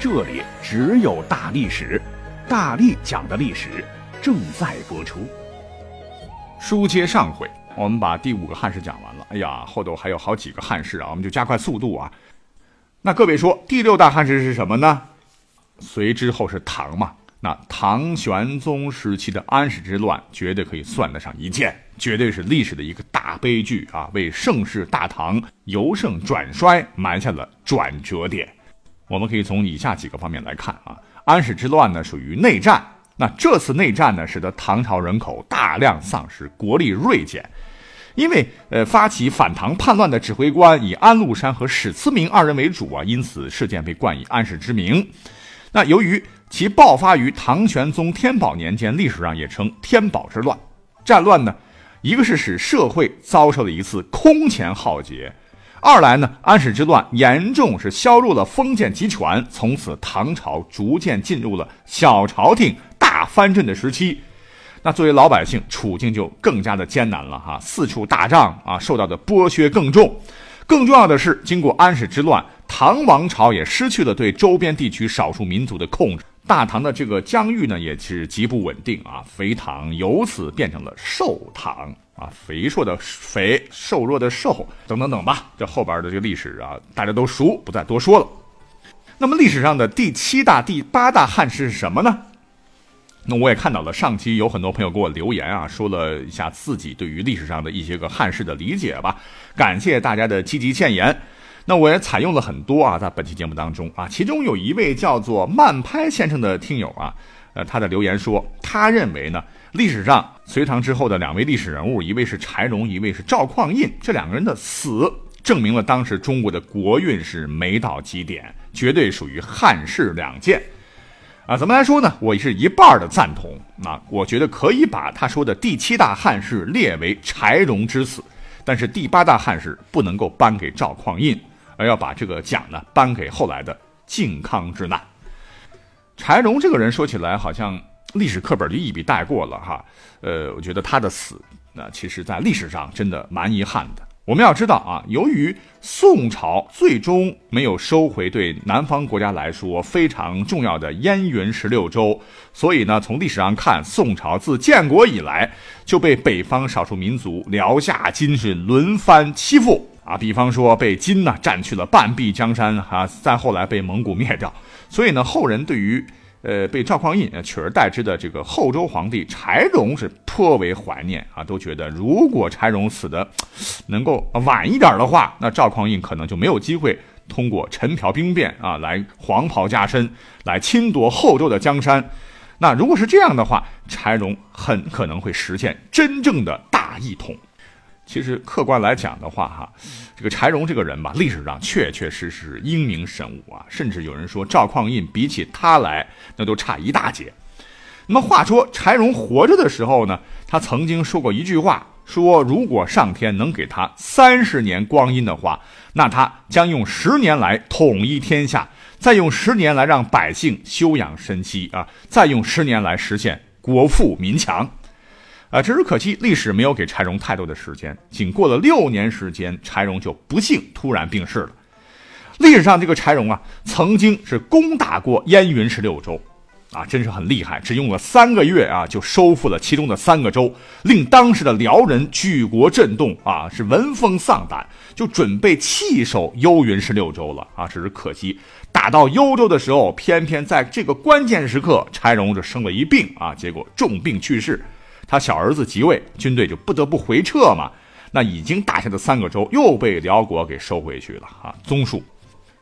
这里只有大历史，大力讲的历史正在播出。书接上回，我们把第五个汉室讲完了。哎呀，后头还有好几个汉室啊，我们就加快速度啊。那各位说，第六大汉室是什么呢？隋之后是唐嘛？那唐玄宗时期的安史之乱，绝对可以算得上一件，绝对是历史的一个大悲剧啊，为盛世大唐由盛转衰埋下了转折点。我们可以从以下几个方面来看啊，安史之乱呢属于内战，那这次内战呢使得唐朝人口大量丧失，国力锐减，因为呃发起反唐叛乱的指挥官以安禄山和史思明二人为主啊，因此事件被冠以安史之名。那由于其爆发于唐玄宗天宝年间，历史上也称天宝之乱。战乱呢，一个是使社会遭受了一次空前浩劫。二来呢，安史之乱严重是削弱了封建集权，从此唐朝逐渐进入了小朝廷大藩镇的时期。那作为老百姓，处境就更加的艰难了哈，四处打仗啊，受到的剥削更重。更重要的是，经过安史之乱，唐王朝也失去了对周边地区少数民族的控制，大唐的这个疆域呢也是极不稳定啊，肥唐由此变成了瘦唐。啊，肥硕的肥，瘦弱的瘦，等等等吧。这后边的这个历史啊，大家都熟，不再多说了。那么历史上的第七大、第八大汉是什么呢？那我也看到了，上期有很多朋友给我留言啊，说了一下自己对于历史上的一些个汉室的理解吧。感谢大家的积极建言。那我也采用了很多啊，在本期节目当中啊，其中有一位叫做慢拍先生的听友啊，呃，他的留言说，他认为呢。历史上隋唐之后的两位历史人物，一位是柴荣，一位是赵匡胤。这两个人的死，证明了当时中国的国运是没到极点，绝对属于汉室两件。啊，怎么来说呢？我是一半的赞同。啊，我觉得可以把他说的第七大汉室列为柴荣之死，但是第八大汉室不能够颁给赵匡胤，而要把这个奖呢颁给后来的靖康之难。柴荣这个人说起来好像。历史课本就一笔带过了哈，呃，我觉得他的死，那其实在历史上真的蛮遗憾的。我们要知道啊，由于宋朝最终没有收回对南方国家来说非常重要的燕云十六州，所以呢，从历史上看，宋朝自建国以来就被北方少数民族辽夏金是轮番欺负啊。比方说被金呢占去了半壁江山哈，再后来被蒙古灭掉，所以呢，后人对于。呃，被赵匡胤取而代之的这个后周皇帝柴荣是颇为怀念啊，都觉得如果柴荣死的能够晚一点的话，那赵匡胤可能就没有机会通过陈朴兵变啊来黄袍加身，来侵夺后周的江山。那如果是这样的话，柴荣很可能会实现真正的大一统。其实客观来讲的话，哈，这个柴荣这个人吧，历史上确确实实英明神武啊，甚至有人说赵匡胤比起他来，那都差一大截。那么话说柴荣活着的时候呢，他曾经说过一句话，说如果上天能给他三十年光阴的话，那他将用十年来统一天下，再用十年来让百姓休养生息啊，再用十年来实现国富民强。啊，只是可惜，历史没有给柴荣太多的时间。仅过了六年时间，柴荣就不幸突然病逝了。历史上这个柴荣啊，曾经是攻打过燕云十六州，啊，真是很厉害，只用了三个月啊，就收复了其中的三个州，令当时的辽人举国震动啊，是闻风丧胆，就准备弃守幽云十六州了啊。只是可惜，打到幽州的时候，偏偏在这个关键时刻，柴荣就生了一病啊，结果重病去世。他小儿子即位，军队就不得不回撤嘛。那已经打下的三个州又被辽国给收回去了啊。综述，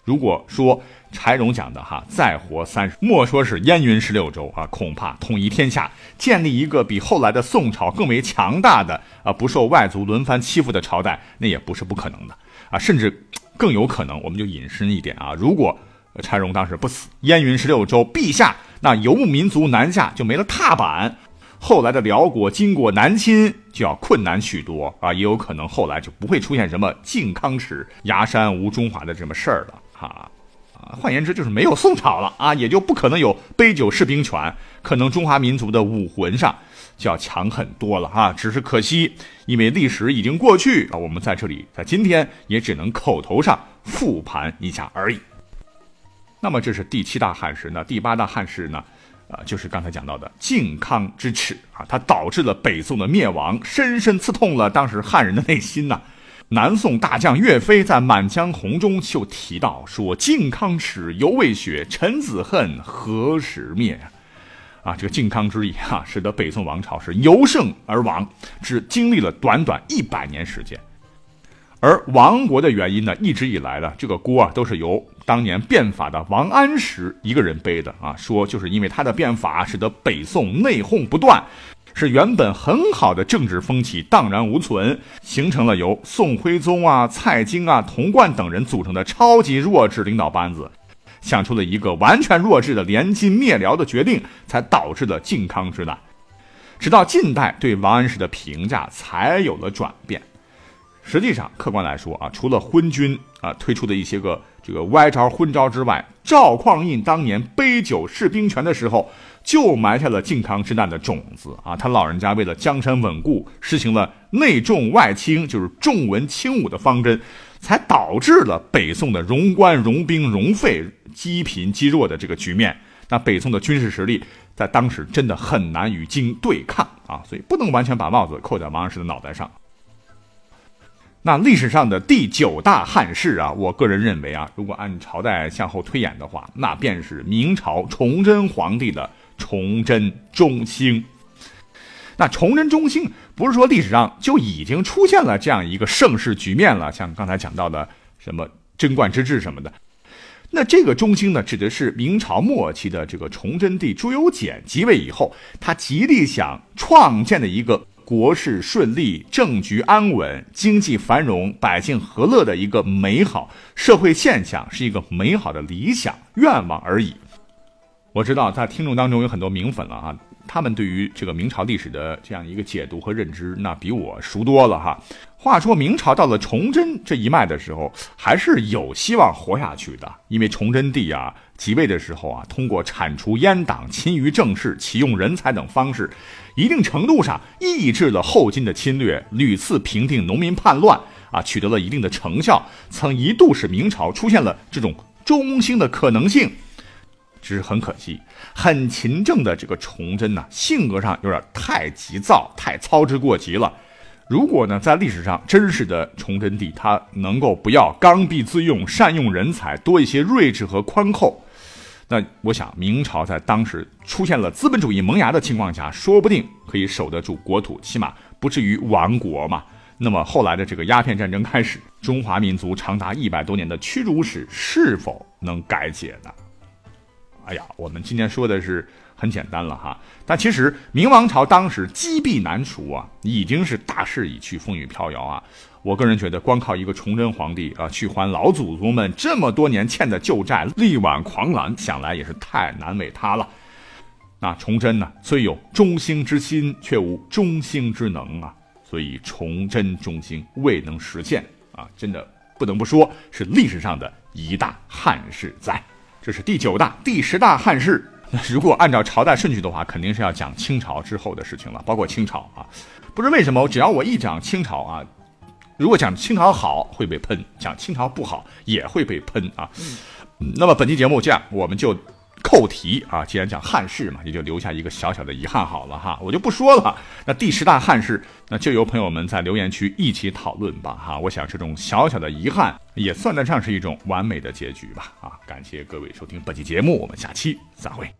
如果说柴荣讲的哈，再活三十，莫说是燕云十六州啊，恐怕统一天下，建立一个比后来的宋朝更为强大的啊，不受外族轮番欺负的朝代，那也不是不可能的啊。甚至更有可能，我们就引申一点啊，如果。柴荣当时不死，燕云十六州，陛下那游牧民族南下就没了踏板，后来的辽国经过南侵就要困难许多啊，也有可能后来就不会出现什么靖康耻、崖山无中华的这么事儿了哈。啊，换言之就是没有宋朝了啊，也就不可能有杯酒释兵权，可能中华民族的武魂上就要强很多了哈。只是可惜，因为历史已经过去啊，我们在这里在今天也只能口头上复盘一下而已。那么这是第七大汉室，那第八大汉室呢？啊，就是刚才讲到的靖康之耻啊，它导致了北宋的灭亡，深深刺痛了当时汉人的内心呐。南宋大将岳飞在《满江红》中就提到说：“靖康耻犹未雪，臣子恨何时灭？”啊，这个靖康之役啊，使得北宋王朝是由盛而亡，只经历了短短一百年时间。而亡国的原因呢，一直以来呢，这个锅啊，都是由当年变法的王安石一个人背的啊。说就是因为他的变法，使得北宋内讧不断，是原本很好的政治风气荡然无存，形成了由宋徽宗啊、蔡京啊、童贯等人组成的超级弱智领导班子，想出了一个完全弱智的联金灭辽的决定，才导致了靖康之难。直到近代，对王安石的评价才有了转变。实际上，客观来说啊，除了昏君啊推出的一些个这个歪招昏招之外，赵匡胤当年杯酒释兵权的时候，就埋下了靖康之难的种子啊。他老人家为了江山稳固，实行了内重外轻，就是重文轻武的方针，才导致了北宋的荣官、荣兵、荣费积贫积弱的这个局面。那北宋的军事实力在当时真的很难与金对抗啊，所以不能完全把帽子扣在王安石的脑袋上。那历史上的第九大汉室啊，我个人认为啊，如果按朝代向后推演的话，那便是明朝崇祯皇帝的崇祯中兴。那崇祯中兴不是说历史上就已经出现了这样一个盛世局面了，像刚才讲到的什么贞观之治什么的。那这个中兴呢，指的是明朝末期的这个崇祯帝朱由检即位以后，他极力想创建的一个。国事顺利，政局安稳，经济繁荣，百姓和乐的一个美好社会现象，是一个美好的理想愿望而已。我知道在听众当中有很多明粉了啊，他们对于这个明朝历史的这样一个解读和认知，那比我熟多了哈。话说明朝到了崇祯这一脉的时候，还是有希望活下去的，因为崇祯帝啊即位的时候啊，通过铲除阉党、勤于政事、启用人才等方式。一定程度上抑制了后金的侵略，屡次平定农民叛乱，啊，取得了一定的成效，曾一度使明朝出现了这种中兴的可能性。只是很可惜，很勤政的这个崇祯呢，性格上有点太急躁，太操之过急了。如果呢，在历史上真实的崇祯帝，他能够不要刚愎自用，善用人才，多一些睿智和宽厚。那我想，明朝在当时出现了资本主义萌芽的情况下，说不定可以守得住国土，起码不至于亡国嘛。那么后来的这个鸦片战争开始，中华民族长达一百多年的屈辱史是否能改写呢？哎呀，我们今天说的是很简单了哈，但其实明王朝当时积弊难除啊，已经是大势已去，风雨飘摇啊。我个人觉得，光靠一个崇祯皇帝啊，去还老祖宗们这么多年欠的旧债，力挽狂澜，想来也是太难为他了。那崇祯呢，虽有中兴之心，却无中兴之能啊，所以崇祯中兴未能实现啊，真的不能不说是历史上的一大汉室灾。这是第九大、第十大汉室。那 如果按照朝代顺序的话，肯定是要讲清朝之后的事情了，包括清朝啊。不知为什么，只要我一讲清朝啊。如果讲清朝好会被喷，讲清朝不好也会被喷啊。那么本期节目这样，我们就扣题啊。既然讲汉室嘛，也就留下一个小小的遗憾好了哈，我就不说了。那第十大汉室，那就由朋友们在留言区一起讨论吧哈。我想这种小小的遗憾也算得上是一种完美的结局吧啊。感谢各位收听本期节目，我们下期再会。